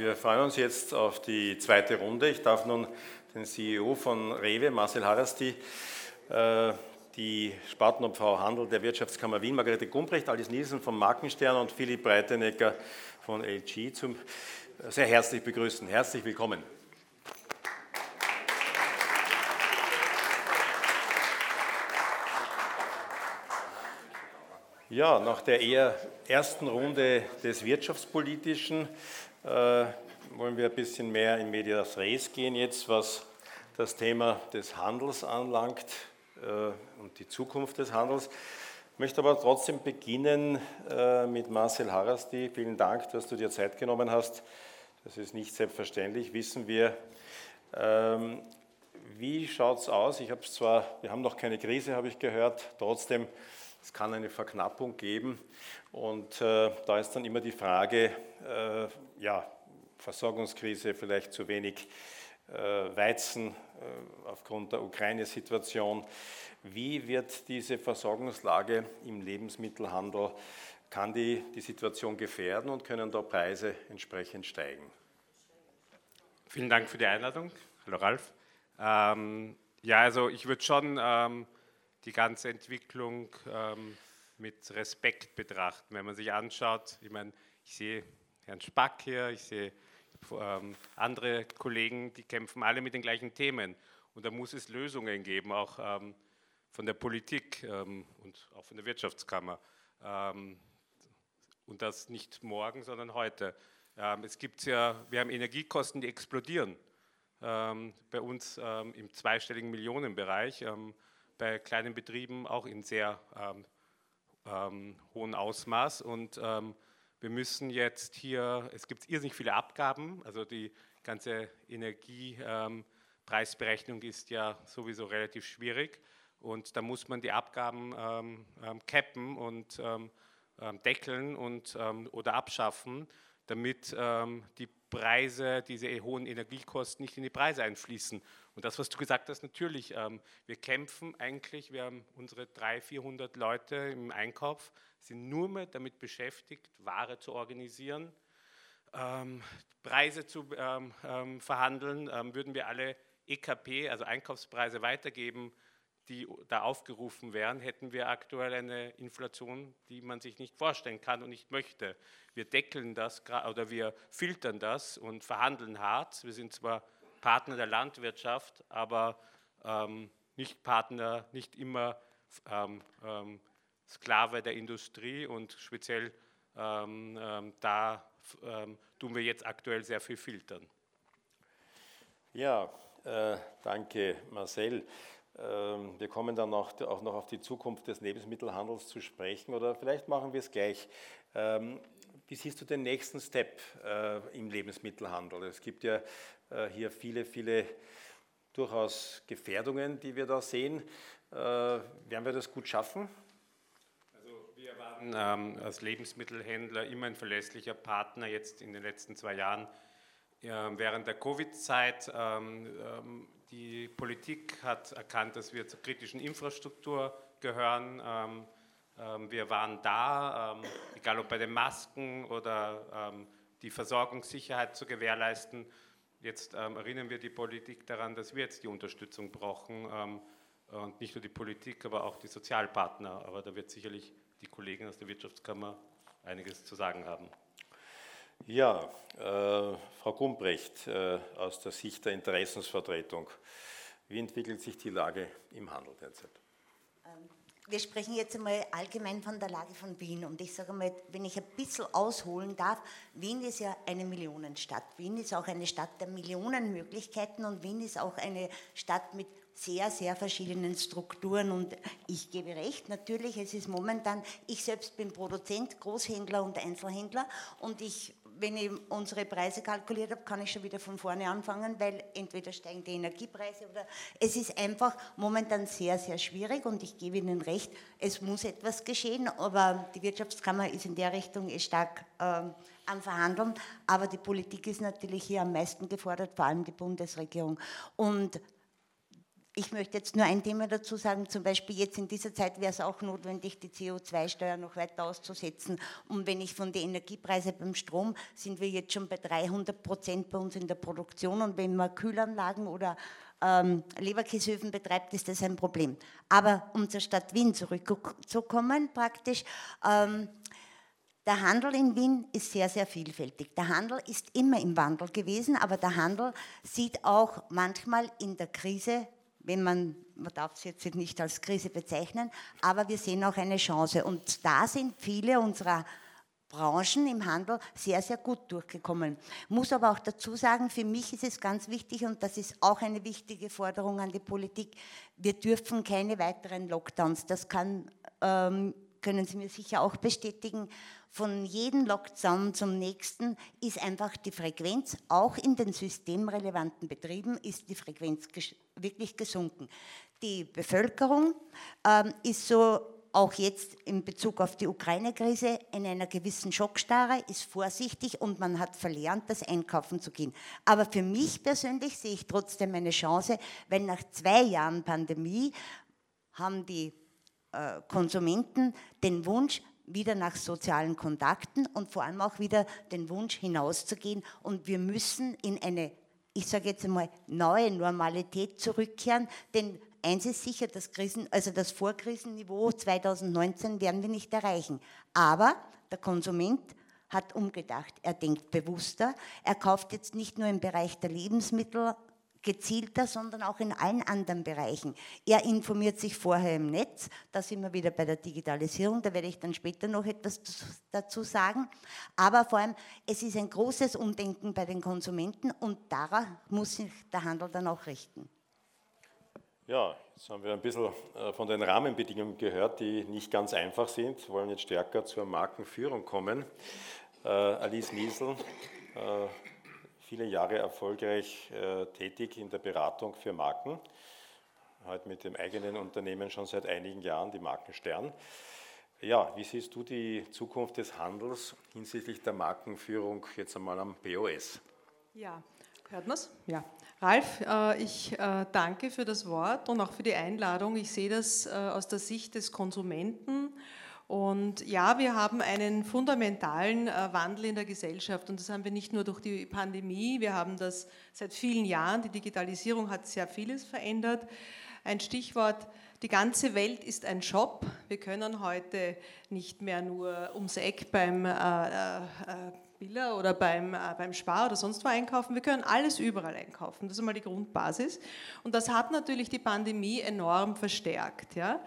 wir freuen uns jetzt auf die zweite Runde. Ich darf nun den CEO von Rewe, Marcel Harasti, äh, die Spartenobfrau Handel der Wirtschaftskammer Wien, Margarete Gumbrecht, Alice Nielsen vom Markenstern und Philipp Breitenecker von LG zum sehr herzlich begrüßen. Herzlich willkommen. Ja, nach der eher ersten Runde des Wirtschaftspolitischen äh, wollen wir ein bisschen mehr in Medias Res gehen jetzt, was das Thema des Handels anlangt äh, und die Zukunft des Handels. Ich möchte aber trotzdem beginnen äh, mit Marcel Harasti. Vielen Dank, dass du dir Zeit genommen hast. Das ist nicht selbstverständlich, wissen wir. Ähm, wie schaut es aus? Ich habe zwar, wir haben noch keine Krise, habe ich gehört, trotzdem es kann eine Verknappung geben und äh, da ist dann immer die Frage, äh, ja, Versorgungskrise, vielleicht zu wenig äh, Weizen äh, aufgrund der Ukraine-Situation. Wie wird diese Versorgungslage im Lebensmittelhandel, kann die die Situation gefährden und können da Preise entsprechend steigen? Vielen Dank für die Einladung. Hallo Ralf. Ähm, ja, also ich würde schon ähm, die ganze Entwicklung ähm, mit Respekt betrachten. Wenn man sich anschaut, ich meine, ich sehe Herrn Spack hier, ich sehe ähm, andere Kollegen, die kämpfen alle mit den gleichen Themen. Und da muss es Lösungen geben, auch ähm, von der Politik ähm, und auch von der Wirtschaftskammer. Ähm, und das nicht morgen, sondern heute. Ähm, es gibt ja, wir haben Energiekosten, die explodieren. bei uns im zweistelligen Millionenbereich bei kleinen Betrieben auch in sehr ähm, ähm, hohem Ausmaß. Und ähm, wir müssen jetzt hier, es gibt irrsinnig viele Abgaben, also die ganze Energiepreisberechnung ist ja sowieso relativ schwierig. Und da muss man die Abgaben ähm, ähm, cappen und ähm, deckeln und, oder abschaffen, damit die Preise, diese hohen Energiekosten nicht in die Preise einfließen. Und das, was du gesagt hast, natürlich, ähm, wir kämpfen eigentlich, wir haben unsere 300, 400 Leute im Einkauf, sind nur mehr damit beschäftigt, Ware zu organisieren, ähm, Preise zu ähm, ähm verhandeln. Ähm, würden wir alle EKP, also Einkaufspreise, weitergeben, die da aufgerufen wären, hätten wir aktuell eine Inflation, die man sich nicht vorstellen kann und nicht möchte. Wir deckeln das oder wir filtern das und verhandeln hart. Wir sind zwar Partner der Landwirtschaft, aber ähm, nicht Partner, nicht immer ähm, ähm, Sklave der Industrie und speziell ähm, ähm, da ähm, tun wir jetzt aktuell sehr viel filtern. Ja, äh, danke Marcel. Wir kommen dann auch noch auf die Zukunft des Lebensmittelhandels zu sprechen oder vielleicht machen wir es gleich. Wie siehst du den nächsten Step äh, im Lebensmittelhandel? Es gibt ja äh, hier viele, viele durchaus Gefährdungen, die wir da sehen. Äh, werden wir das gut schaffen? Also wir waren ähm, als Lebensmittelhändler immer ein verlässlicher Partner jetzt in den letzten zwei Jahren. Ja, während der Covid-Zeit, ähm, ähm, die Politik hat erkannt, dass wir zur kritischen Infrastruktur gehören. Ähm, ähm, wir waren da, ähm, egal ob bei den Masken oder die Versorgungssicherheit zu gewährleisten. Jetzt ähm, erinnern wir die Politik daran, dass wir jetzt die Unterstützung brauchen ähm, und nicht nur die Politik, aber auch die Sozialpartner. Aber da wird sicherlich die Kollegen aus der Wirtschaftskammer einiges zu sagen haben. Ja, äh, Frau Gumbrecht, äh, aus der Sicht der Interessensvertretung, wie entwickelt sich die Lage im Handel derzeit? Wir sprechen jetzt einmal allgemein von der Lage von Wien. Und ich sage mal, wenn ich ein bisschen ausholen darf, Wien ist ja eine Millionenstadt. Wien ist auch eine Stadt der Millionenmöglichkeiten und Wien ist auch eine Stadt mit sehr, sehr verschiedenen Strukturen. Und ich gebe recht, natürlich, es ist momentan, ich selbst bin Produzent, Großhändler und Einzelhändler und ich wenn ich unsere Preise kalkuliert habe, kann ich schon wieder von vorne anfangen, weil entweder steigen die Energiepreise oder es ist einfach momentan sehr, sehr schwierig und ich gebe Ihnen recht, es muss etwas geschehen, aber die Wirtschaftskammer ist in der Richtung stark äh, am Verhandeln, aber die Politik ist natürlich hier am meisten gefordert, vor allem die Bundesregierung. Und ich möchte jetzt nur ein Thema dazu sagen, zum Beispiel jetzt in dieser Zeit wäre es auch notwendig, die CO2-Steuer noch weiter auszusetzen. Und wenn ich von den Energiepreisen beim Strom, sind wir jetzt schon bei 300 Prozent bei uns in der Produktion. Und wenn man Kühlanlagen oder ähm, Leberkäsehöfen betreibt, ist das ein Problem. Aber um zur Stadt Wien zurückzukommen, praktisch, ähm, der Handel in Wien ist sehr, sehr vielfältig. Der Handel ist immer im Wandel gewesen, aber der Handel sieht auch manchmal in der Krise wenn man, man darf es jetzt nicht als Krise bezeichnen, aber wir sehen auch eine Chance. Und da sind viele unserer Branchen im Handel sehr, sehr gut durchgekommen. Muss aber auch dazu sagen, für mich ist es ganz wichtig und das ist auch eine wichtige Forderung an die Politik, wir dürfen keine weiteren Lockdowns. Das kann, ähm, können Sie mir sicher auch bestätigen von jedem Lockdown zum nächsten ist einfach die Frequenz, auch in den systemrelevanten Betrieben, ist die Frequenz wirklich gesunken. Die Bevölkerung ähm, ist so auch jetzt in Bezug auf die Ukraine-Krise in einer gewissen Schockstarre, ist vorsichtig und man hat verlernt, das Einkaufen zu gehen. Aber für mich persönlich sehe ich trotzdem eine Chance, weil nach zwei Jahren Pandemie haben die äh, Konsumenten den Wunsch, wieder nach sozialen Kontakten und vor allem auch wieder den Wunsch hinauszugehen. Und wir müssen in eine, ich sage jetzt einmal, neue Normalität zurückkehren, denn eins ist sicher, das, Krisen, also das Vorkrisenniveau 2019 werden wir nicht erreichen. Aber der Konsument hat umgedacht. Er denkt bewusster. Er kauft jetzt nicht nur im Bereich der Lebensmittel gezielter, sondern auch in allen anderen Bereichen. Er informiert sich vorher im Netz, da sind wir wieder bei der Digitalisierung, da werde ich dann später noch etwas dazu sagen. Aber vor allem, es ist ein großes Umdenken bei den Konsumenten und darauf muss sich der Handel dann auch richten. Ja, jetzt haben wir ein bisschen äh, von den Rahmenbedingungen gehört, die nicht ganz einfach sind. Wir wollen jetzt stärker zur Markenführung kommen. Äh, Alice Niesel, äh, viele Jahre erfolgreich äh, tätig in der Beratung für Marken. Heute mit dem eigenen Unternehmen schon seit einigen Jahren, die Markenstern. Ja, wie siehst du die Zukunft des Handels hinsichtlich der Markenführung jetzt einmal am POS? Ja, hört man es? Ja. Ralf, äh, ich äh, danke für das Wort und auch für die Einladung. Ich sehe das äh, aus der Sicht des Konsumenten und ja, wir haben einen fundamentalen äh, Wandel in der Gesellschaft und das haben wir nicht nur durch die Pandemie, wir haben das seit vielen Jahren. Die Digitalisierung hat sehr vieles verändert. Ein Stichwort, die ganze Welt ist ein Shop. Wir können heute nicht mehr nur ums Eck beim äh, äh, Billa oder beim, äh, beim Spar oder sonst wo einkaufen. Wir können alles überall einkaufen. Das ist einmal die Grundbasis. Und das hat natürlich die Pandemie enorm verstärkt. Ja?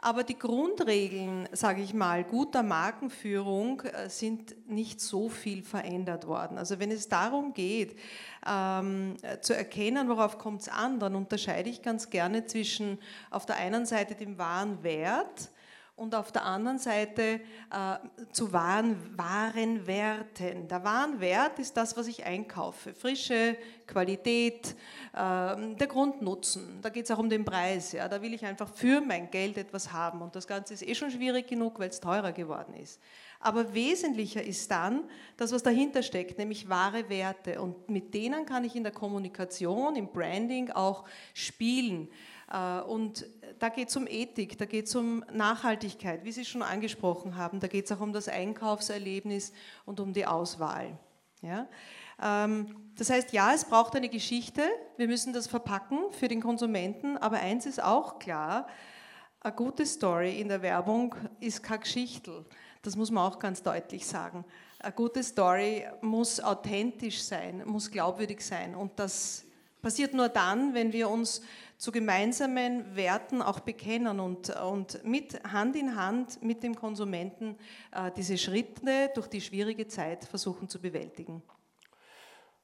Aber die Grundregeln, sage ich mal, guter Markenführung äh, sind nicht so viel verändert worden. Also wenn es darum geht, ähm, zu erkennen, worauf kommt es an, dann unterscheide ich ganz gerne zwischen auf der einen Seite dem wahren Wert, und auf der anderen Seite äh, zu wahren, wahren Werten. Der Warenwert ist das, was ich einkaufe. Frische, Qualität, äh, der Grundnutzen. Da geht es auch um den Preis. Ja. Da will ich einfach für mein Geld etwas haben. Und das Ganze ist eh schon schwierig genug, weil es teurer geworden ist. Aber wesentlicher ist dann das, was dahinter steckt, nämlich wahre Werte. Und mit denen kann ich in der Kommunikation, im Branding auch spielen. Äh, und da geht es um Ethik, da geht es um Nachhaltigkeit, wie Sie schon angesprochen haben. Da geht es auch um das Einkaufserlebnis und um die Auswahl. Ja? Ähm, das heißt, ja, es braucht eine Geschichte, wir müssen das verpacken für den Konsumenten, aber eins ist auch klar, eine gute Story in der Werbung ist keine Geschichte. Das muss man auch ganz deutlich sagen. Eine gute Story muss authentisch sein, muss glaubwürdig sein und das passiert nur dann, wenn wir uns zu gemeinsamen Werten auch bekennen und, und mit Hand in Hand mit dem Konsumenten äh, diese Schritte durch die schwierige Zeit versuchen zu bewältigen.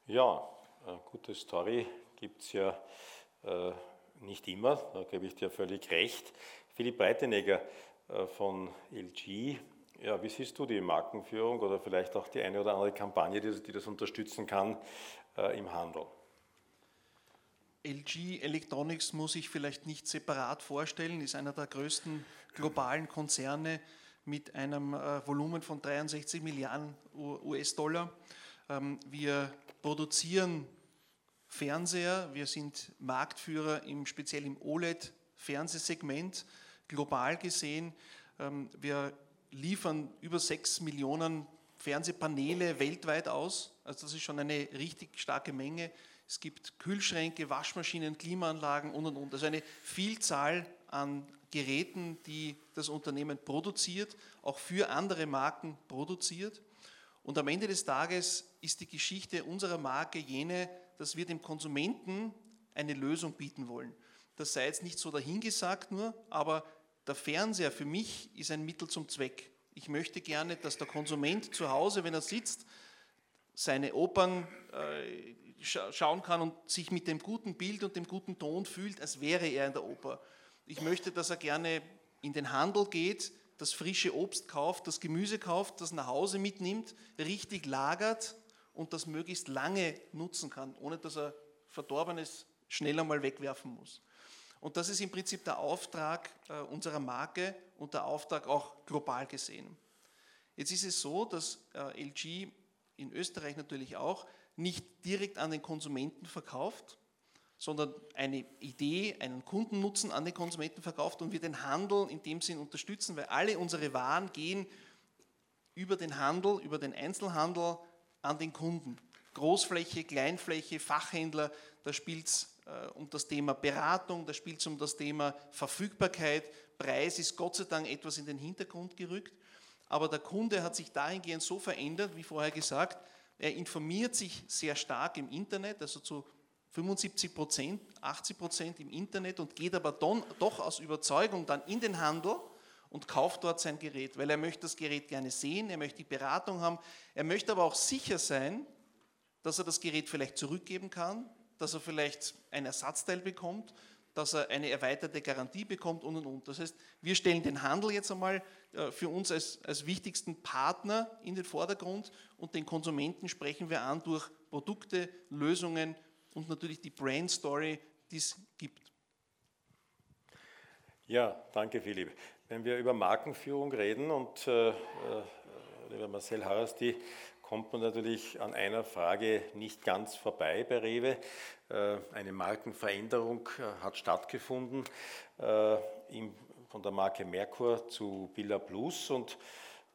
Ja, eine gute Story gibt es ja äh, nicht immer, da gebe ich dir völlig recht. Philipp Breitenegger äh, von LG, ja, wie siehst du die Markenführung oder vielleicht auch die eine oder andere Kampagne, die, die das unterstützen kann äh, im Handel? LG Electronics muss ich vielleicht nicht separat vorstellen, ist einer der größten globalen Konzerne mit einem äh, Volumen von 63 Milliarden US-Dollar. Ähm, wir produzieren Fernseher, wir sind Marktführer im, speziell im OLED-Fernsehsegment, global gesehen. Ähm, wir liefern über 6 Millionen Fernsehpaneele weltweit aus. Also das ist schon eine richtig starke Menge. Es gibt Kühlschränke, Waschmaschinen, Klimaanlagen und und und. Also eine Vielzahl an Geräten, die das Unternehmen produziert, auch für andere Marken produziert. Und am Ende des Tages ist die Geschichte unserer Marke jene, dass wir dem Konsumenten eine Lösung bieten wollen. Das sei jetzt nicht so dahingesagt nur, aber der Fernseher für mich ist ein Mittel zum Zweck. Ich möchte gerne, dass der Konsument zu Hause, wenn er sitzt, seine Opern äh, schauen kann und sich mit dem guten Bild und dem guten Ton fühlt, als wäre er in der Oper. Ich möchte, dass er gerne in den Handel geht, das frische Obst kauft, das Gemüse kauft, das nach Hause mitnimmt, richtig lagert und das möglichst lange nutzen kann, ohne dass er Verdorbenes schneller mal wegwerfen muss. Und das ist im Prinzip der Auftrag äh, unserer Marke und der Auftrag auch global gesehen. Jetzt ist es so, dass äh, LG in Österreich natürlich auch nicht direkt an den Konsumenten verkauft, sondern eine Idee, einen Kundennutzen an den Konsumenten verkauft und wir den Handel in dem Sinn unterstützen, weil alle unsere Waren gehen über den Handel, über den Einzelhandel an den Kunden. Großfläche, Kleinfläche, Fachhändler, da spielt es äh, um das Thema Beratung, da spielt es um das Thema Verfügbarkeit, Preis ist Gott sei Dank etwas in den Hintergrund gerückt, aber der Kunde hat sich dahingehend so verändert, wie vorher gesagt, er informiert sich sehr stark im Internet, also zu 75 Prozent, 80 Prozent im Internet und geht aber dann, doch aus Überzeugung dann in den Handel und kauft dort sein Gerät, weil er möchte das Gerät gerne sehen, er möchte die Beratung haben, er möchte aber auch sicher sein, dass er das Gerät vielleicht zurückgeben kann, dass er vielleicht ein Ersatzteil bekommt, dass er eine erweiterte Garantie bekommt und und und. Das heißt, wir stellen den Handel jetzt einmal äh, für uns als, als wichtigsten Partner in den Vordergrund und den Konsumenten sprechen wir an durch Produkte, Lösungen und natürlich die Brand Story, die es gibt. Ja, danke Philipp. Wenn wir über Markenführung reden und äh, äh, lieber Marcel Harasti, kommt man natürlich an einer Frage nicht ganz vorbei bei Rewe. Äh, eine Markenveränderung äh, hat stattgefunden äh, von der Marke Merkur zu Billa Plus. Und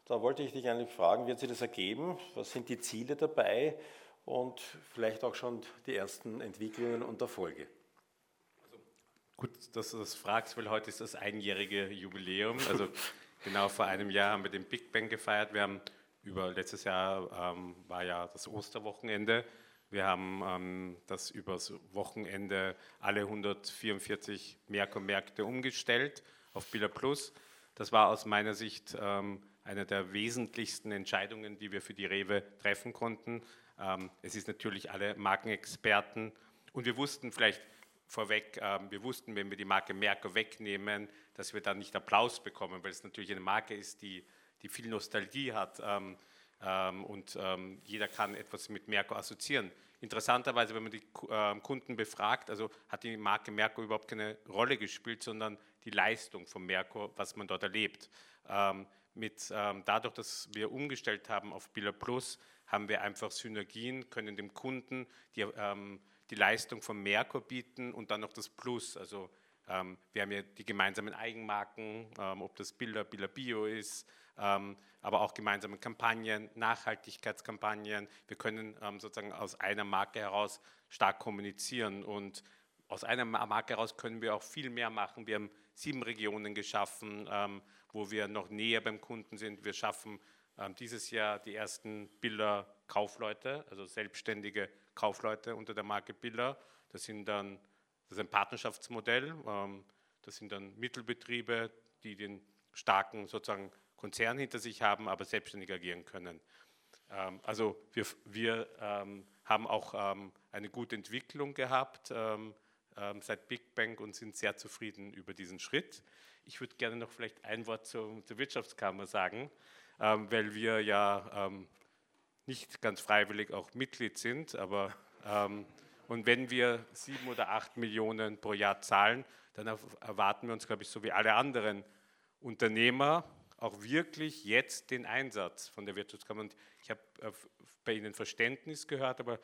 da wollte ich dich eigentlich fragen, wird sich das ergeben? Was sind die Ziele dabei und vielleicht auch schon die ersten Entwicklungen und Erfolge? Gut, dass du das fragst, weil heute ist das einjährige Jubiläum. Also genau vor einem Jahr haben wir den Big Bang gefeiert. Wir haben über letztes Jahr ähm, war ja das Osterwochenende. Wir haben ähm, das übers Wochenende alle 144 Merkur-Märkte umgestellt auf Billa Plus. Das war aus meiner Sicht ähm, eine der wesentlichsten Entscheidungen, die wir für die Rewe treffen konnten. Ähm, es ist natürlich alle Markenexperten und wir wussten vielleicht vorweg, ähm, wir wussten, wenn wir die Marke Merkur wegnehmen, dass wir dann nicht Applaus bekommen, weil es natürlich eine Marke ist, die, die viel Nostalgie hat ähm, ähm, und ähm, jeder kann etwas mit Merkur assoziieren. Interessanterweise, wenn man die äh, Kunden befragt, also hat die Marke Merkur überhaupt keine Rolle gespielt, sondern die Leistung von Merkur, was man dort erlebt. Ähm, mit, ähm, dadurch, dass wir umgestellt haben auf Biller Plus, haben wir einfach Synergien, können dem Kunden die, ähm, die Leistung von Merkur bieten und dann noch das Plus. Also ähm, wir haben ja die gemeinsamen Eigenmarken, ähm, ob das Biller, Biller Bio ist, ähm, aber auch gemeinsame Kampagnen, Nachhaltigkeitskampagnen. Wir können ähm, sozusagen aus einer Marke heraus stark kommunizieren und aus einer Marke heraus können wir auch viel mehr machen. Wir haben sieben Regionen geschaffen, ähm, wo wir noch näher beim Kunden sind. Wir schaffen dieses Jahr die ersten Biller Kaufleute, also selbstständige Kaufleute unter der Marke Biller. Das sind dann das ist ein Partnerschaftsmodell. Das sind dann Mittelbetriebe, die den starken sozusagen Konzern hinter sich haben, aber selbstständig agieren können. Ähm, also wir, wir ähm, haben auch ähm, eine gute Entwicklung gehabt seit Big Bang und sind sehr zufrieden über diesen Schritt. Ich würde gerne noch vielleicht ein Wort zur, Wirtschaftskammer sagen, weil wir ja nicht ganz freiwillig auch Mitglied sind, aber und wenn wir sieben oder acht Millionen pro Jahr zahlen, dann erwarten wir uns, glaube ich, so wie alle anderen Unternehmer auch wirklich jetzt den Einsatz von der Wirtschaftskammer. Und ich habe äh, bei Ihnen Verständnis gehört, aber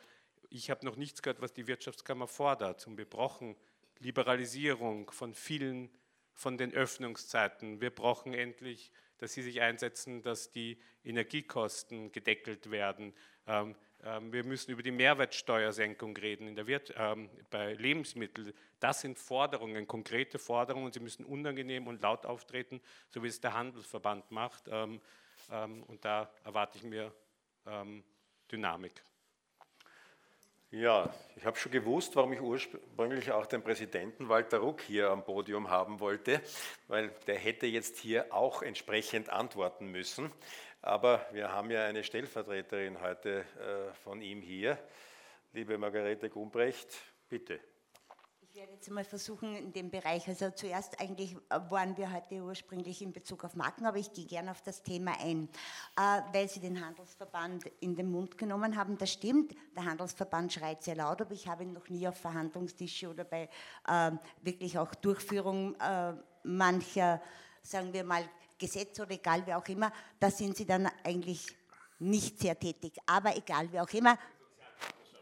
ich habe noch nichts gehört, was die Wirtschaftskammer fordert. Und wir brauchen Liberalisierung von vielen von den Öffnungszeiten. Wir brauchen endlich, dass Sie sich einsetzen, dass die Energiekosten gedeckelt werden. Ähm, wir müssen über die Mehrwertsteuersenkung reden in der Wirt, ähm, bei Lebensmitteln. Das sind Forderungen, konkrete Forderungen. Sie müssen unangenehm und laut auftreten, so wie es der Handelsverband macht. Ähm, ähm, und da erwarte ich mir ähm, Dynamik. Ja, ich habe schon gewusst, warum ich ursprünglich auch den Präsidenten Walter Ruck hier am Podium haben wollte, weil der hätte jetzt hier auch entsprechend antworten müssen. Aber wir haben ja eine Stellvertreterin heute äh, von ihm hier. Liebe Margarete Gumbrecht, bitte. Ich werde jetzt mal versuchen in dem Bereich, also zuerst eigentlich waren wir heute ursprünglich in Bezug auf Marken, aber ich gehe gerne auf das Thema ein, äh, weil Sie den Handelsverband in den Mund genommen haben. Das stimmt, der Handelsverband schreit sehr laut, aber ich habe ihn noch nie auf Verhandlungstische oder bei äh, wirklich auch Durchführung äh, mancher, sagen wir mal, Gesetze oder egal wie auch immer, da sind Sie dann eigentlich nicht sehr tätig. Aber egal wie auch immer,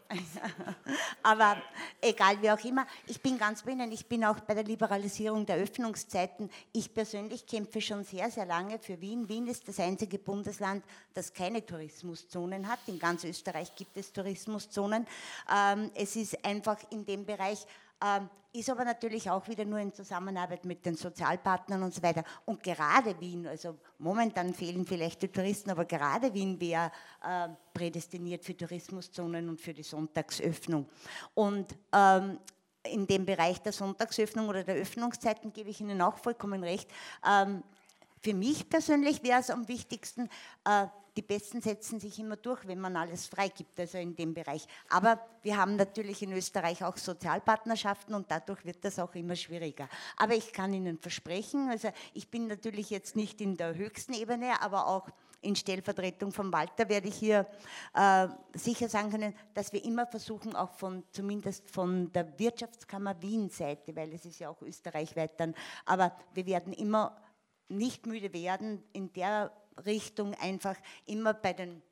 Aber egal wie auch immer, ich bin ganz bei Ihnen. Ich bin auch bei der Liberalisierung der Öffnungszeiten. Ich persönlich kämpfe schon sehr, sehr lange für Wien. Wien ist das einzige Bundesland, das keine Tourismuszonen hat. In ganz Österreich gibt es Tourismuszonen. Ähm, es ist einfach in dem Bereich ist aber natürlich auch wieder nur in Zusammenarbeit mit den Sozialpartnern und so weiter. Und gerade Wien, also momentan fehlen vielleicht die Touristen, aber gerade Wien wäre äh, prädestiniert für Tourismuszonen und für die Sonntagsöffnung. Und ähm, in dem Bereich der Sonntagsöffnung oder der Öffnungszeiten gebe ich Ihnen auch vollkommen recht. Ähm, für mich persönlich wäre es am wichtigsten, äh, die Besten setzen sich immer durch, wenn man alles freigibt, also in dem Bereich. Aber wir haben natürlich in Österreich auch Sozialpartnerschaften und dadurch wird das auch immer schwieriger. Aber ich kann Ihnen versprechen, also ich bin natürlich jetzt nicht in der höchsten Ebene, aber auch in Stellvertretung von Walter werde ich hier äh, sicher sagen können, dass wir immer versuchen, auch von zumindest von der Wirtschaftskammer Wien-Seite, weil es ist ja auch österreichweit dann, aber wir werden immer nicht müde werden, in der Richtung einfach immer bei den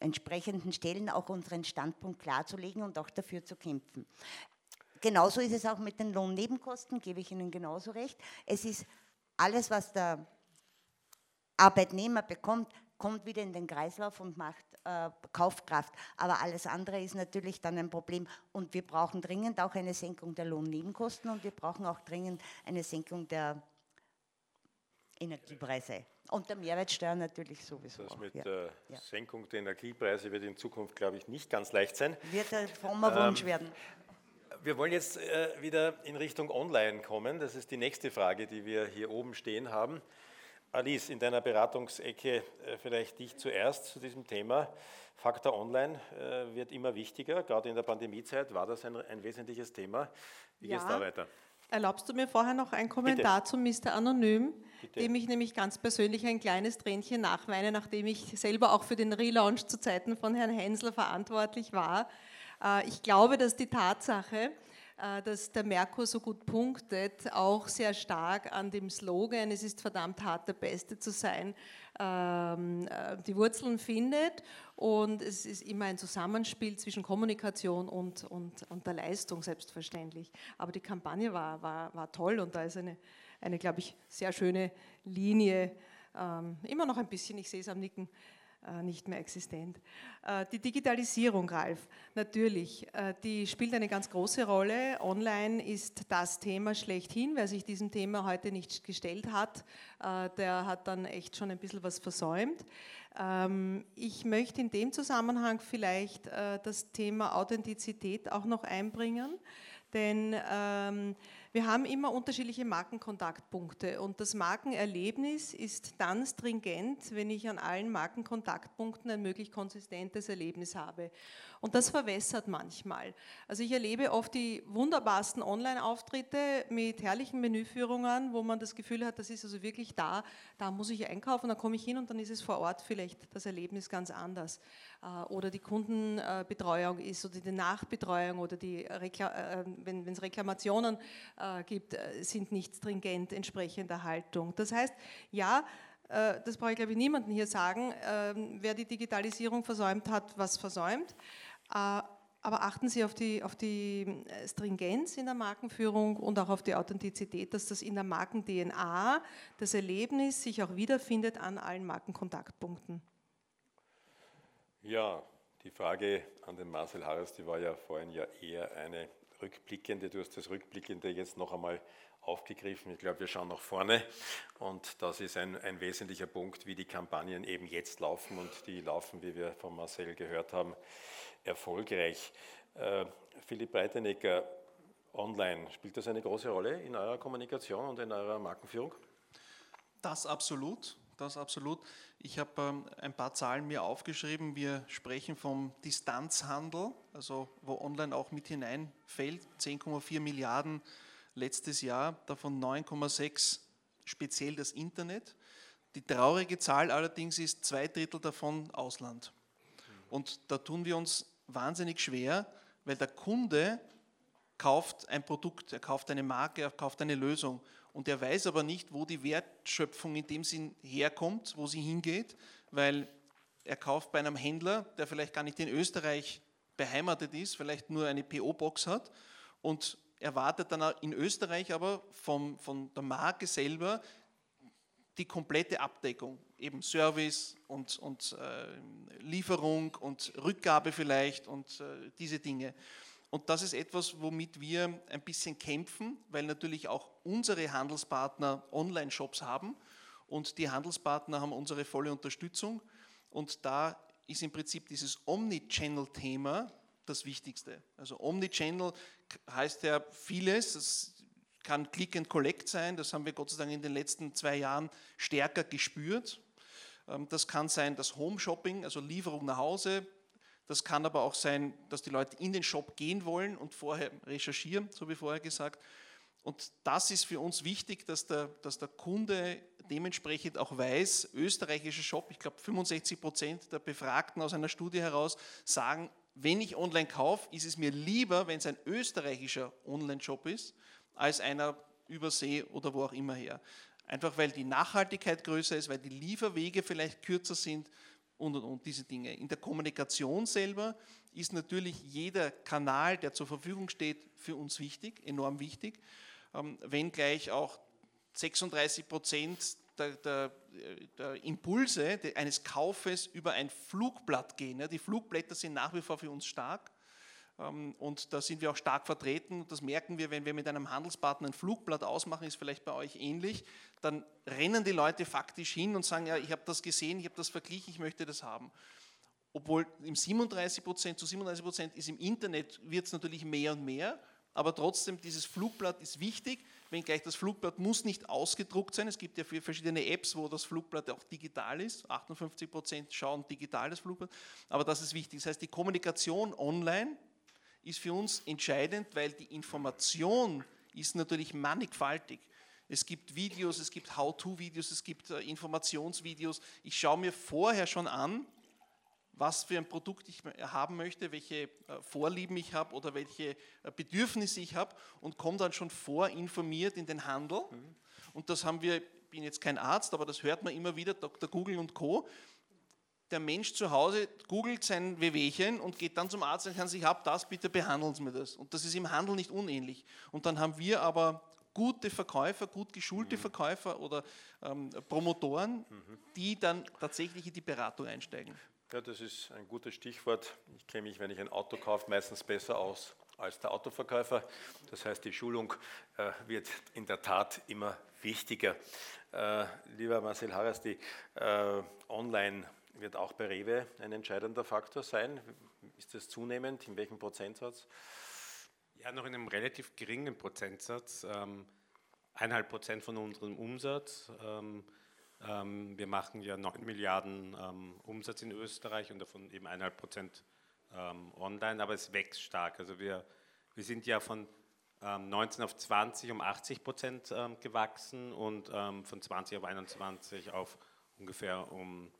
entsprechenden Stellen auch unseren Standpunkt klarzulegen und auch dafür zu kämpfen. Genauso ist es auch mit den Lohnnebenkosten, gebe ich Ihnen genauso recht. Es ist alles, was der Arbeitnehmer bekommt, kommt wieder in den Kreislauf und macht äh, Kaufkraft. Aber alles andere ist natürlich dann ein Problem. Und wir brauchen dringend auch eine Senkung der Lohnnebenkosten und wir brauchen auch dringend eine Senkung der Energiepreise. Und der Mehrwertsteuer natürlich sowieso. Das mit der ja. Senkung der Energiepreise wird in Zukunft, glaube ich, nicht ganz leicht sein. Wird ein frommer Wunsch ähm, werden. Wir wollen jetzt äh, wieder in Richtung Online kommen. Das ist die nächste Frage, die wir hier oben stehen haben. Alice, in deiner Beratungsecke äh, vielleicht dich zuerst zu diesem Thema. Faktor Online äh, wird immer wichtiger. Gerade in der Pandemiezeit war das ein, ein wesentliches Thema. Wie ja. geht es da weiter? Erlaubst du mir vorher noch einen Kommentar Bitte. zu Mr. Anonym, Bitte. dem ich nämlich ganz persönlich ein kleines Tränchen nachweine, nachdem ich selber auch für den Relaunch zu Zeiten von Herrn Hensler verantwortlich war. Äh, ich glaube, dass die Tatsache, dass der Merkur so gut punktet, auch sehr stark an dem Slogan, es ist verdammt hart, der Beste zu sein, ähm, äh, die Wurzeln findet. Und es ist immer ein Zusammenspiel zwischen Kommunikation und, und, und der Leistung, selbstverständlich. Aber die Kampagne war, war, war toll und da ist eine, eine glaube ich, sehr schöne Linie. Ähm, immer noch ein bisschen, ich sehe es am Nicken, äh, nicht mehr existent. Äh, die Digitalisierung, Ralf, natürlich, äh, die spielt eine ganz große Rolle. Online ist das Thema schlechthin. Wer sich diesem Thema heute nicht gestellt hat, der hat dann echt schon ein bisschen was versäumt. Ähm, ich möchte in dem Zusammenhang vielleicht das Thema Authentizität auch noch einbringen, denn ähm, wir haben immer unterschiedliche Markenkontaktpunkte und das Markenerlebnis ist dann stringent, wenn ich an allen Markenkontaktpunkten ein möglichst konsistentes Erlebnis habe. Und das verwässert manchmal. Also ich erlebe oft die wunderbarsten Online-Auftritte mit herrlichen Menüführungen, wo man das Gefühl hat, das ist also wirklich da, da muss ich einkaufen, dann komme ich hin und dann ist es vor Ort vielleicht das Erlebnis ganz anders. Äh, oder die Kundenbetreuung ist oder die Nachbetreuung oder die äh, wenn es Reklamationen äh, gibt, sind nicht stringent entsprechender Haltung. Das heißt, ja, das brauche ich glaube ich niemandem hier sagen, ähm, wer die Digitalisierung versäumt hat, was versäumt. aber achten Sie auf die, auf die äh, Stringenz in der Markenführung und auch auf die Authentizität, dass das in der Marken-DNA, das Erlebnis sich auch wiederfindet an allen Markenkontaktpunkten. Ja, die Frage an den Marcel Harris, die war ja vorhin ja eher eine rückblickende. Du hast das Rückblickende jetzt noch einmal aufgegriffen. Ich glaube, wir schauen nach vorne und das ist ein, ein wesentlicher Punkt, wie die Kampagnen eben jetzt laufen und die laufen, wie wir von Marcel gehört haben, erfolgreich. Äh, Philipp Breitenegger, online, spielt das eine große Rolle in eurer Kommunikation und in eurer Markenführung? Das absolut, das absolut. Ich habe ähm, ein paar Zahlen mir aufgeschrieben. Wir sprechen vom Distanzhandel, also wo online auch mit hineinfällt, 10,4 Milliarden letztes Jahr, davon 9,6 speziell das Internet. Die traurige Zahl allerdings ist zwei Drittel davon Ausland. Und da tun wir uns wahnsinnig schwer, weil der Kunde kauft ein Produkt, er kauft eine Marke, er kauft eine Lösung und er weiß aber nicht, wo die Wertschöpfung in dem Sinn herkommt, wo sie hingeht, weil er kauft bei einem Händler, der vielleicht gar nicht in Österreich beheimatet ist, vielleicht nur eine PO-Box hat und erwartet dann in Österreich aber vom, von der Marke selber die komplette Abdeckung, eben Service und, und äh, Lieferung und Rückgabe vielleicht und äh, diese Dinge. Und das ist etwas, womit wir ein bisschen kämpfen, weil natürlich auch unsere Handelspartner Online-Shops haben und die Handelspartner haben unsere volle Unterstützung. Und da ist im Prinzip dieses Omnichannel-Thema das Wichtigste. Also Omnichannel heißt ja vieles. Es kann Click and Collect sein, das haben wir Gott sei Dank in den letzten zwei Jahren stärker gespürt. Ähm, das kann sein das Home Shopping, also Lieferung nach Hause. Das kann aber auch sein, dass die Leute in den Shop gehen wollen und vorher recherchieren, so wie vorher gesagt. Und das ist für uns wichtig, dass der, dass der Kunde dementsprechend auch weiß, österreichischer Shop, ich glaube 65 Prozent der Befragten aus einer Studie heraus sagen, wenn ich online kaufe, ist es mir lieber, wenn es ein österreichischer Online-Shop ist, als einer übersee oder wo auch immer her. Einfach weil die Nachhaltigkeit größer ist, weil die Lieferwege vielleicht kürzer sind und, und, und diese Dinge. In der Kommunikation selber ist natürlich jeder Kanal, der zur Verfügung steht, für uns wichtig, enorm wichtig. Ähm, wenngleich auch 36 Prozent der, der, der, Impulse eines Kaufes über ein Flugblatt gehen. Die Flugblätter sind nach wie vor für uns stark und da sind wir auch stark vertreten. Das merken wir, wenn wir mit einem Handelspartner ein Flugblatt ausmachen, ist vielleicht bei euch ähnlich. Dann rennen die Leute faktisch hin und sagen, ja, ich habe das gesehen, ich habe das verglichen, ich möchte das haben. Obwohl im 37 Prozent zu 37 Prozent ist im Internet, wird es natürlich mehr und mehr, aber trotzdem, dieses Flugblatt ist wichtig, wenngleich das Flugblatt muss nicht ausgedruckt sein. Es gibt ja verschiedene Apps, wo das Flugblatt auch digital ist. 58 Prozent schauen digital das Flugblatt, aber das ist wichtig. Das heißt, die Kommunikation online ist für uns entscheidend, weil die Information ist natürlich mannigfaltig. Es gibt Videos, es gibt How-to-Videos, es gibt äh, Informationsvideos. Ich schaue mir vorher schon an, was für ein Produkt ich haben möchte, welche äh, Vorlieben ich habe oder welche äh, Bedürfnisse ich habe und komme dann schon vorinformiert in den Handel. Mhm. Und das haben wir, ich bin jetzt kein Arzt, aber das hört man immer wieder, Dr. Google und Co. Der Mensch zu Hause googelt sein Wehwehchen und geht dann zum Arzt und kann sich, ich habe das, bitte behandeln Sie mir das. Und das ist im Handel nicht unähnlich. Und dann haben wir aber gute Verkäufer, gut geschulte mhm. Verkäufer oder ähm, Promotoren, mhm. die dann tatsächlich in die Beratung einsteigen. Ja, das ist ein gutes Stichwort. Ich kenne mich, wenn ich ein Auto kaufe, meistens besser aus als der Autoverkäufer. Das heißt, die Schulung äh, wird in der Tat immer wichtiger. Äh, lieber Marcel Harras, die äh, Online wird auch bei Rewe ein entscheidender Faktor sein. Ist das zunehmend? In welchem Prozentsatz? Ja, noch in einem relativ geringen Prozentsatz. Ähm, eineinhalb Prozent von unserem Umsatz. Ähm, ähm, wir machen ja 9 Milliarden Umsatz in Österreich und davon eben 1,5 Prozent online, aber es wächst stark. Also wir, wir sind ja von 19 auf 20 um 80 Prozent gewachsen und von 20 auf 21 auf ungefähr um,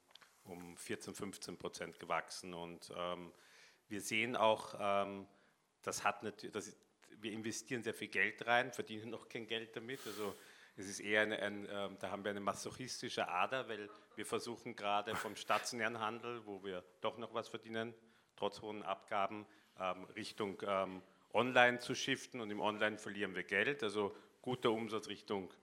um 14, 15 Prozent gewachsen. Und wir sehen auch, das hat das, wir investieren sehr viel Geld rein, verdienen noch kein Geld damit. Also es ist eher ein, ein äh, da haben wir eine masochistische Ader, weil wir versuchen gerade vom stationären Handel, wo wir doch noch was verdienen, trotz hohen Abgaben, ähm, Richtung ähm, Online zu shiften und im Online verlieren wir Geld. Also guter Umsatz Richtung ähm,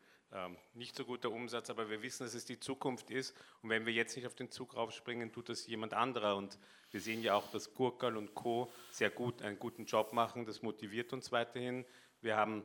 nicht so guter Umsatz, aber wir wissen, dass es die Zukunft ist. Und wenn wir jetzt nicht auf den Zug raufspringen, tut das jemand anderer. Und wir sehen ja auch, dass Gurkal und Co. sehr gut einen guten Job machen. Das motiviert uns weiterhin. Wir haben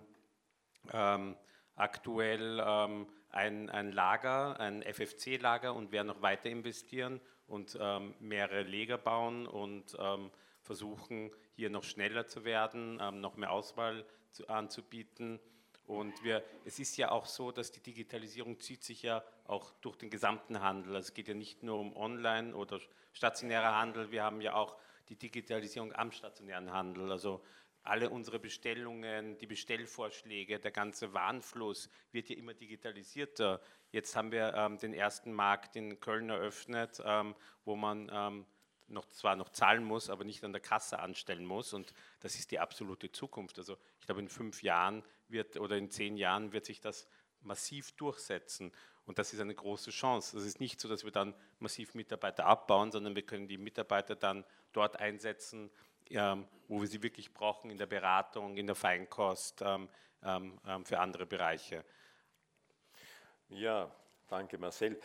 ähm, aktuell ähm, ein, ein, Lager, ein FFC-Lager und werden noch weiter investieren und ähm, mehrere Lager bauen und ähm, versuchen, hier noch schneller zu werden, ähm, noch mehr Auswahl zu, anzubieten. Und wir, es ist ja auch so, dass die Digitalisierung zieht sich ja auch durch den gesamten Handel. Also es geht ja nicht nur um Online- oder stationärer Handel, wir haben ja auch die Digitalisierung am stationären Handel. Also alle unsere Bestellungen, die Bestellvorschläge, der ganze Warenfluss wird ja immer digitalisierter. Jetzt haben wir ähm, den ersten Markt in Köln eröffnet, ähm, wo man ähm, noch, zwar noch zahlen muss, aber nicht an der Kasse anstellen muss. Und das ist die absolute Zukunft. Also ich glaube, in fünf Jahren wird oder in zehn Jahren wird sich das massiv durchsetzen. Und das ist eine große Chance. Es ist nicht so, dass wir dann massiv Mitarbeiter abbauen, sondern wir können die Mitarbeiter dann dort einsetzen, ähm, wo wir sie wirklich brauchen, in der Beratung, in der Feinkost, ähm, ähm, ähm für andere Bereiche. Ja, danke Marcel.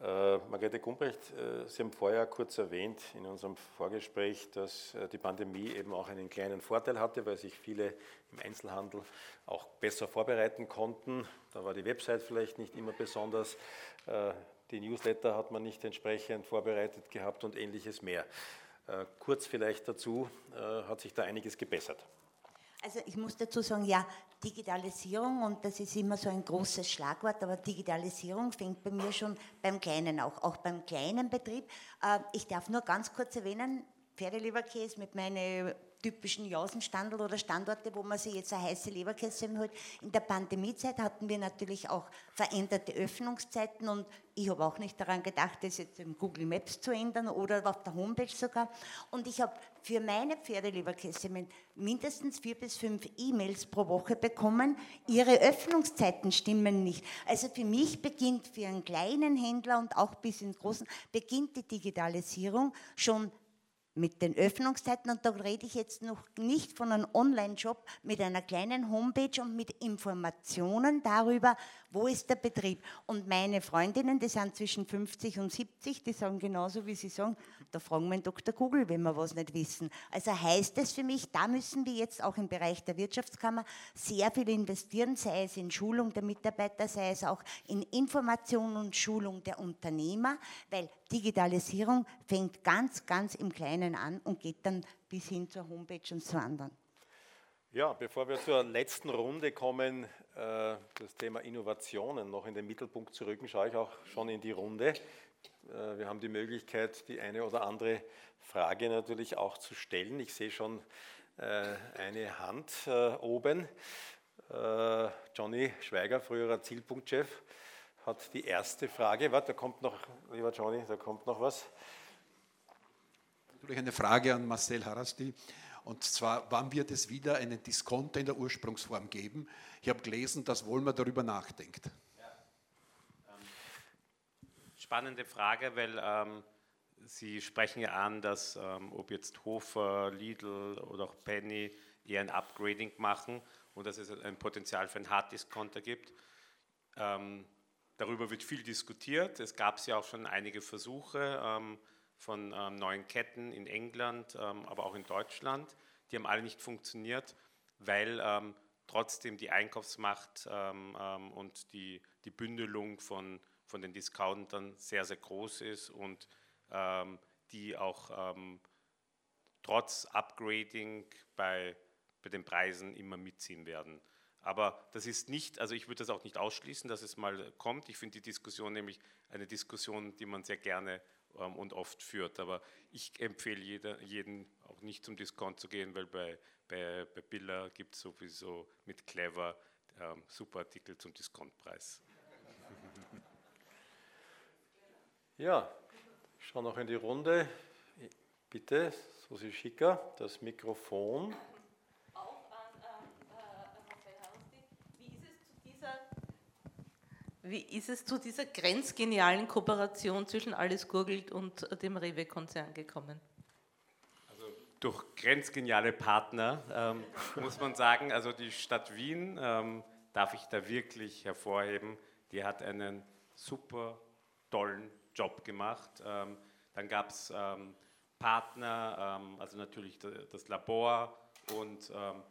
Äh, Margrethe Gumbrecht, äh, Sie haben vorher kurz erwähnt in unserem Vorgespräch, dass äh, die Pandemie eben auch einen kleinen Vorteil hatte, weil sich viele im Einzelhandel auch besser vorbereiten konnten. Da war die Website vielleicht nicht immer besonders, die Newsletter hat man nicht entsprechend vorbereitet gehabt und ähnliches mehr. Kurz vielleicht dazu, hat sich da einiges gebessert. Also ich muss dazu sagen, ja, Digitalisierung, und das ist immer so ein großes Schlagwort, aber Digitalisierung fängt bei mir schon beim Kleinen auch, auch beim kleinen Betrieb. Äh, ich darf nur ganz kurz erwähnen, Pferdeleberkäse mit meinen typischen Jausenstandel oder Standorte, wo man sich jetzt eine heiße Leberkäse holt. In der Pandemiezeit hatten wir natürlich auch veränderte Öffnungszeiten und ich habe auch nicht daran gedacht, das jetzt im Google Maps zu ändern oder auf der Homepage sogar. Und ich habe für meine Pferdeleberkäse mindestens vier bis fünf E-Mails pro Woche bekommen. Ihre Öffnungszeiten stimmen nicht. Also für mich beginnt für einen kleinen Händler und auch bis ins Großen, beginnt die Digitalisierung schon mit den Öffnungszeiten und da rede ich jetzt noch nicht von einem Online-Shop mit einer kleinen Homepage und mit Informationen darüber, wo ist der Betrieb. Und meine Freundinnen, die sind zwischen 50 und 70, die sagen genauso, wie sie sagen, da fragen wir Dr. Google, wenn wir was nicht wissen. Also heißt es für mich, da müssen wir jetzt auch im Bereich der Wirtschaftskammer sehr viel investieren, sei es in Schulung der Mitarbeiter, sei es auch in Information und Schulung der Unternehmer, weil Digitalisierung fängt ganz, ganz im Kleinen an und geht dann bis hin zur Homepage und zu anderen. Ja, bevor wir zur letzten Runde kommen, äh, das Thema Innovationen noch in den Mittelpunkt zu rücken, schaue ich auch schon in die Runde. Äh, wir haben die Möglichkeit, die eine oder andere Frage natürlich auch zu stellen. Ich sehe schon äh, eine Hand oben. Johnny Schweiger, früherer Zielpunktchef, hat die erste Frage. Warte, da kommt noch, lieber Johnny, da kommt noch was. Natürlich eine Frage an Marcel Harasti. Und zwar, wann wird es wieder einen Diskonter in der Ursprungsform geben? Ich habe gelesen, dass Wollmer darüber nachdenkt. Spannende Frage, weil ähm, Sie sprechen ja an, dass ähm, ob jetzt Hofer, Lidl oder auch Penny eher ein Upgrading machen und dass es ein Potenzial für einen Harddiscounter gibt. Ähm, darüber wird viel diskutiert. Es gab ja auch schon einige Versuche ähm, von ähm, neuen Ketten in England, ähm, aber auch in Deutschland. Die haben alle nicht funktioniert, weil trotzdem die Einkaufsmacht und die, die Bündelung von von den Discountern sehr, sehr groß ist und die auch trotz Upgrading bei, bei den Preisen immer mitziehen werden. Aber das ist nicht, also ich würde das auch nicht ausschließen, dass es mal kommt. Ich finde die Diskussion nämlich eine Diskussion, die man sehr gerne ähm, und oft führt. Aber ich empfehle jeder, jeden auch nicht zum Discount zu gehen, weil bei, bei, bei Billa gibt es sowieso mit Clever ähm, super Artikel zum Discountpreis. Ja, ich schaue noch in die Runde. Bitte, Susi Schicker, das Mikrofon. Auch an äh, wie ist es zu dieser grenzgenialen Kooperation zwischen Alles Gurgelt und dem Rewe-Konzern gekommen? Also durch grenzgeniale Partner, ähm, muss man sagen. Also die Stadt Wien ähm, darf ich da wirklich hervorheben. Die hat einen super tollen Job gemacht. Ähm, dann gab es ähm, Partner, ähm, also natürlich das Labor und ähm,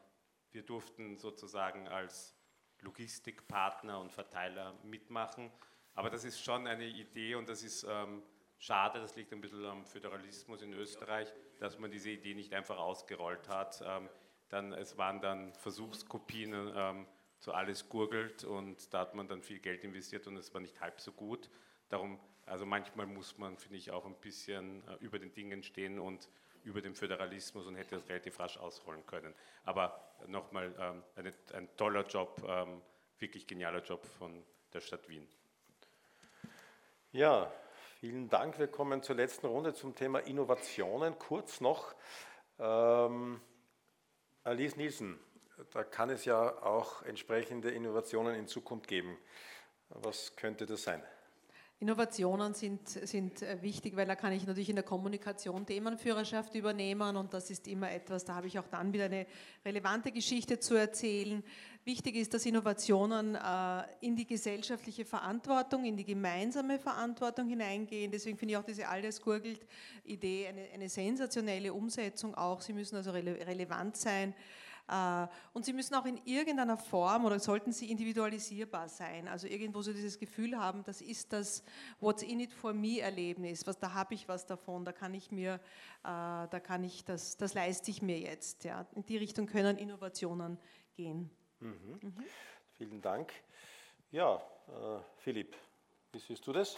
wir durften sozusagen als Logistikpartner und Verteiler mitmachen. Aber das ist schon eine Idee und das ist ähm, schade, das liegt ein bisschen am Föderalismus in Österreich, dass man diese Idee nicht einfach ausgerollt hat. Ähm, dann, es waren dann Versuchskopien, ähm, so alles gurgelt und da hat man dann viel Geld investiert und es war nicht halb so gut. Darum, also manchmal muss man, finde ich, auch ein bisschen äh, über den Dingen stehen und über den Föderalismus und hätte das relativ rasch ausrollen können. Aber nochmal ähm, ein toller Job, ähm, wirklich genialer Job von der Stadt Wien. Ja, vielen Dank. Wir kommen zur letzten Runde zum Thema Innovationen. Kurz noch, ähm, Alice Nielsen, da kann es ja auch entsprechende Innovationen in Zukunft geben. Was könnte das sein? Innovationen sind, sind äh, wichtig, weil da kann ich natürlich in der Kommunikation Themenführerschaft übernehmen und das ist immer etwas, da habe ich auch dann wieder eine relevante Geschichte zu erzählen. Wichtig ist, dass Innovationen äh, in die gesellschaftliche Verantwortung, in die gemeinsame Verantwortung hineingehen. Deswegen finde ich auch diese Alles gurgelt Idee eine, eine sensationelle Umsetzung auch. Sie müssen also rele relevant sein. Äh, und sie müssen auch in irgendeiner Form oder sollten sie individualisierbar sein. Also irgendwo so dieses Gefühl haben, das ist das What's in it for me Erlebnis. Was, da habe ich was davon, da kann ich mir, äh, da kann ich das, das leiste ich mir jetzt. Ja. In die Richtung können Innovationen gehen. Mhm. Mhm. Vielen Dank. Ja, äh, Philipp, wie siehst du das?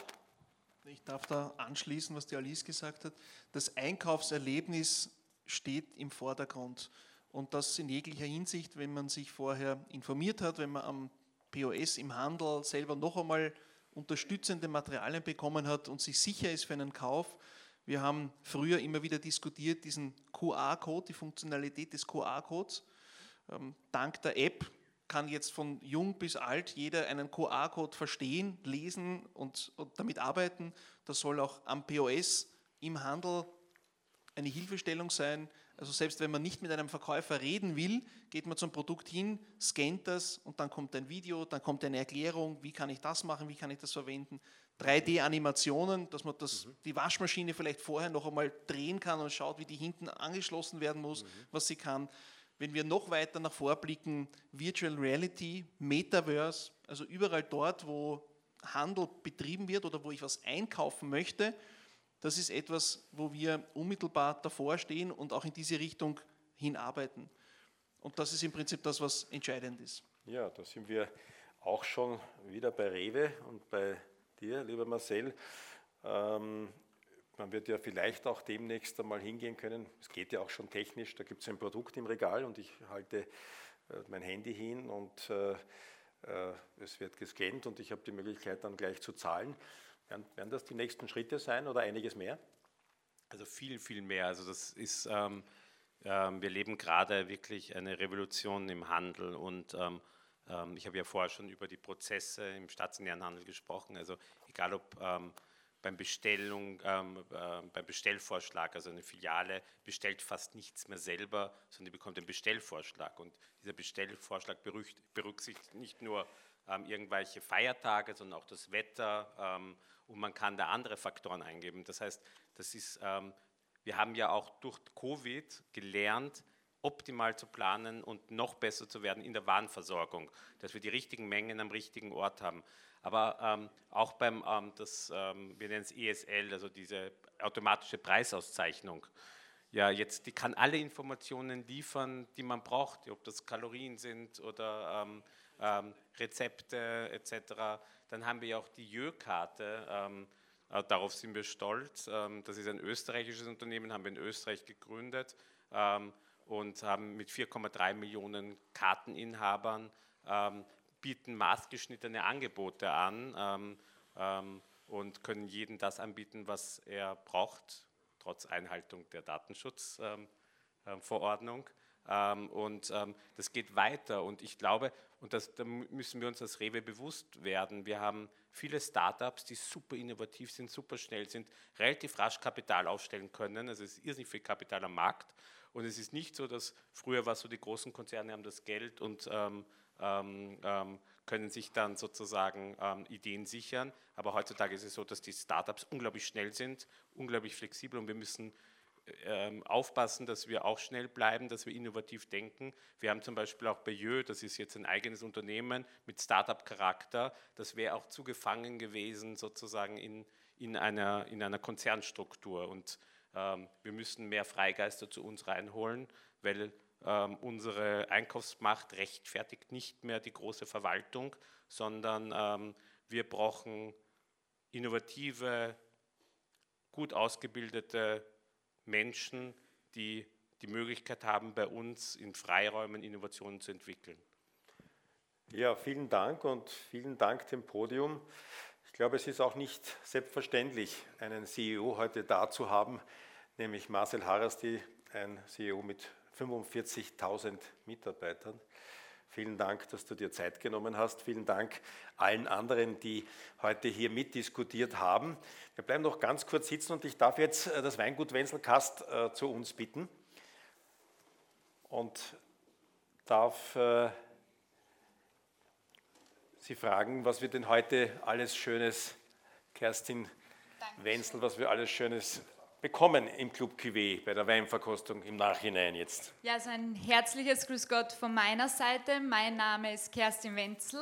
Ich darf da anschließen, was die Alice gesagt hat. Das Einkaufserlebnis steht im Vordergrund. Und das in jeglicher Hinsicht, wenn man sich vorher informiert hat, wenn man am POS im Handel selber noch einmal unterstützende Materialien bekommen hat und sich sicher ist für einen Kauf. Wir haben früher immer wieder diskutiert, diesen QR-Code, die Funktionalität des QR-Codes. Ähm, dank der App kann jetzt von jung bis alt jeder einen QR-Code verstehen, lesen und, und damit arbeiten. Das soll auch am POS im Handel eine Hilfestellung sein, also selbst wenn man nicht mit einem Verkäufer reden will, geht man zum Produkt hin, scannt das und dann kommt ein Video, dann kommt eine Erklärung, wie kann ich das machen, wie kann ich das verwenden. 3D-Animationen, dass man das, mhm. die Waschmaschine vielleicht vorher noch einmal drehen kann und schaut, wie die hinten angeschlossen werden muss, mhm. was sie kann. Wenn wir noch weiter nach vorblicken, Virtual Reality, Metaverse, also überall dort, wo Handel betrieben wird oder wo ich was einkaufen möchte, das ist etwas, wo wir unmittelbar davor stehen und auch in diese Richtung hinarbeiten. Und das ist im Prinzip das, was entscheidend ist. Ja, da sind wir auch schon wieder bei Rewe und bei dir, lieber Marcel. Ähm, man wird ja vielleicht auch demnächst einmal hingehen können. Es geht ja auch schon technisch. Da gibt es ein Produkt im Regal und ich halte äh, mein Handy hin und äh, äh, es wird gescannt und ich habe die Möglichkeit dann gleich zu zahlen. Werden, werden das die nächsten Schritte sein oder einiges mehr? Also viel, viel mehr. Also das ist, ähm, ähm, wir leben gerade wirklich eine Revolution im Handel und ähm, ähm ich habe ja vorher schon über die Prozesse im stationären Handel gesprochen. Also egal ob ähm, beim Bestellung, ähm, äh, beim Bestellvorschlag, also eine Filiale bestellt fast nichts mehr selber, sondern die bekommt einen Bestellvorschlag und dieser Bestellvorschlag berücksichtigt nicht nur irgendwelche Feiertage, sondern auch das Wetter und man kann da andere Faktoren eingeben. Das heißt, das ist, ähm, wir haben ja auch durch Covid gelernt, optimal zu planen und noch besser zu werden in der Warenversorgung, dass wir die richtigen Mengen am richtigen Ort haben. Aber ähm, auch beim, ähm, das, ähm, wir nennen es ESL, also diese automatische Preisauszeichnung. Ja, jetzt, die kann alle Informationen liefern, die man braucht, ob das Kalorien sind oder ähm, Rezepte etc. Dann haben wir ja auch die Jö-Karte. Ähm, äh, darauf sind wir stolz. Ähm, das ist ein österreichisches Unternehmen, haben wir in Österreich gegründet ähm, und haben mit 4,3 Millionen Karteninhabern ähm, bieten maßgeschnittene Angebote an ähm, und können jedem das anbieten, was er braucht, trotz Einhaltung der Datenschutzverordnung. Ähm, und ähm, das geht weiter. Und ich glaube, und das, da müssen wir uns als Rewe bewusst werden, wir haben viele Startups, die super innovativ sind, super schnell sind, relativ rasch Kapital aufstellen können. Also es ist irrsinnig viel Kapital am Markt. Und es ist nicht so, dass früher war so, die großen Konzerne haben das Geld und ähm, ähm, ähm können sich dann sozusagen ähm, Ideen sichern. Aber heutzutage ist es so, dass die Startups unglaublich schnell sind, unglaublich flexibel und wir müssen aufpassen, dass wir auch schnell bleiben, dass wir innovativ denken. Wir haben zum Beispiel auch Bayeux, das ist jetzt ein eigenes Unternehmen mit Startup-Charakter. Das wäre auch zu gefangen gewesen sozusagen in, in, einer, in einer Konzernstruktur. Und ähm, wir müssen mehr Freigeister zu uns reinholen, weil ähm, unsere Einkaufsmacht rechtfertigt nicht mehr die große Verwaltung, sondern ähm, wir brauchen innovative, gut ausgebildete Menschen, die die Möglichkeit haben, bei uns in Freiräumen Innovationen zu entwickeln. Ja, vielen Dank und vielen Dank dem Podium. Ich glaube, es ist auch nicht selbstverständlich, einen CEO heute da zu haben, nämlich Marcel Harasti, ein CEO mit 45.000 Mitarbeitern. Vielen Dank, dass du dir Zeit genommen hast. Vielen Dank allen anderen, die heute hier mitdiskutiert haben. Wir bleiben noch ganz kurz sitzen und ich darf jetzt äh, das Weingut Wenzelkast äh, zu uns bitten und darf äh, Sie fragen, was wir denn heute alles Schönes, Kerstin Dankeschön. Wenzel, was wir alles Schönes bekommen im Club Cuvée bei der Weinverkostung im Nachhinein jetzt? Ja, also ein herzliches Grüß Gott von meiner Seite. Mein Name ist Kerstin Wenzel.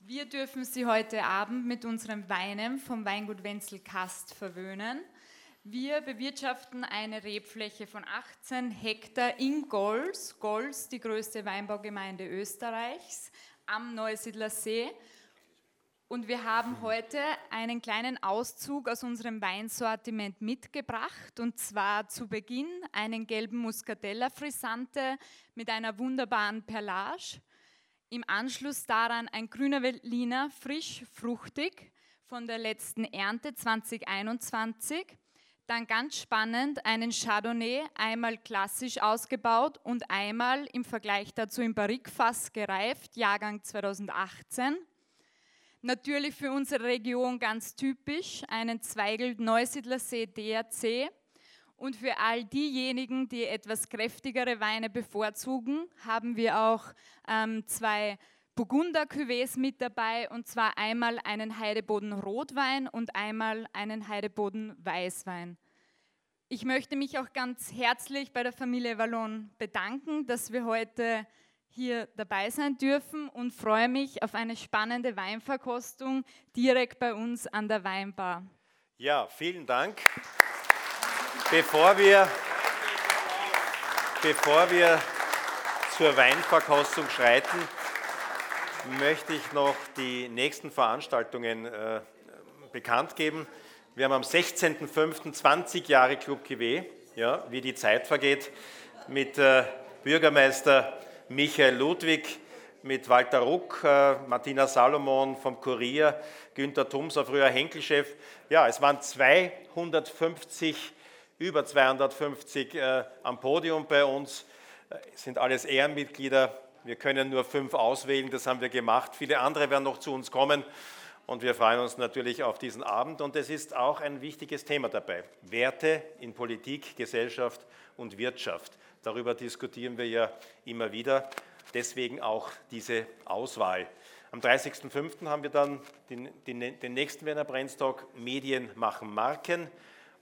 Wir dürfen Sie heute Abend mit unseren Weinen vom Weingut Wenzel Kast verwöhnen. Wir bewirtschaften eine Rebfläche von 18 Hektar in Gols, Gols, die größte Weinbaugemeinde Österreichs, am Neusiedler See. Und wir haben heute einen kleinen Auszug aus unserem Weinsortiment mitgebracht. Und zwar zu Beginn einen gelben Muscatella Frisante mit einer wunderbaren Perlage. Im Anschluss daran ein grüner Veltliner, frisch, fruchtig, von der letzten Ernte 2021. Dann ganz spannend einen Chardonnay, einmal klassisch ausgebaut und einmal im Vergleich dazu im Barrikfass gereift, Jahrgang 2018. Natürlich für unsere Region ganz typisch, einen Zweigel Neusiedlersee DRC. Und für all diejenigen, die etwas kräftigere Weine bevorzugen, haben wir auch ähm, zwei Burgunder Cuvées mit dabei und zwar einmal einen Heideboden Rotwein und einmal einen Heideboden Weißwein. Ich möchte mich auch ganz herzlich bei der Familie Wallon bedanken, dass wir heute hier dabei sein dürfen und freue mich auf eine spannende Weinverkostung direkt bei uns an der Weinbar. Ja, vielen Dank. Bevor wir, bevor wir zur Weinverkostung schreiten, möchte ich noch die nächsten Veranstaltungen äh, bekannt geben. Wir haben am 16.05. 20 Jahre Club Kivé, ja, wie die Zeit vergeht, mit äh, Bürgermeister Michael Ludwig, mit Walter Ruck, äh, Martina Salomon vom Kurier, Günter Thumser, früher Henkelchef. Ja, es waren 250, über 250 äh, am Podium bei uns, äh, sind alles Ehrenmitglieder. Wir können nur fünf auswählen, das haben wir gemacht. Viele andere werden noch zu uns kommen und wir freuen uns natürlich auf diesen Abend. Und es ist auch ein wichtiges Thema dabei. Werte in Politik, Gesellschaft und Wirtschaft. Darüber diskutieren wir ja immer wieder. Deswegen auch diese Auswahl. Am 30.05. haben wir dann den, den, den nächsten Werner Brennstock Medien machen Marken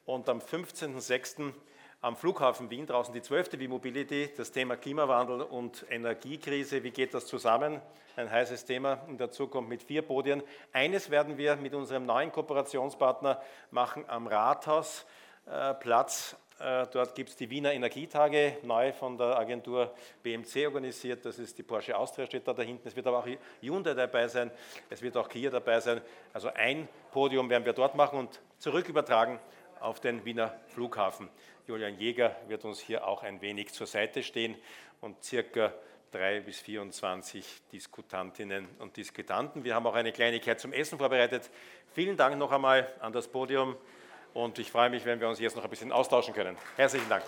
und am 15.06. am Flughafen Wien draußen die 12. V-Mobility, das Thema Klimawandel und Energiekrise. Wie geht das zusammen? Ein heißes Thema in der Zukunft mit vier Podien. Eines werden wir mit unserem neuen Kooperationspartner machen am Rathausplatz äh, dort gibt es die Wiener Energietage, neu von der Agentur BMC organisiert. Das ist die Porsche Austria, steht da, da hinten. Es wird aber auch Hyundai dabei sein, es wird auch Kia dabei sein. Also ein Podium werden wir dort machen und zurück übertragen auf den Wiener Flughafen. Julian Jäger wird uns hier auch ein wenig zur Seite stehen und circa drei bis 24 Diskutantinnen und Diskutanten. Wir haben auch eine Kleinigkeit zum Essen vorbereitet. Vielen Dank noch einmal an das Podium. Und ich freue mich, wenn wir uns jetzt noch ein bisschen austauschen können. Herzlichen Dank.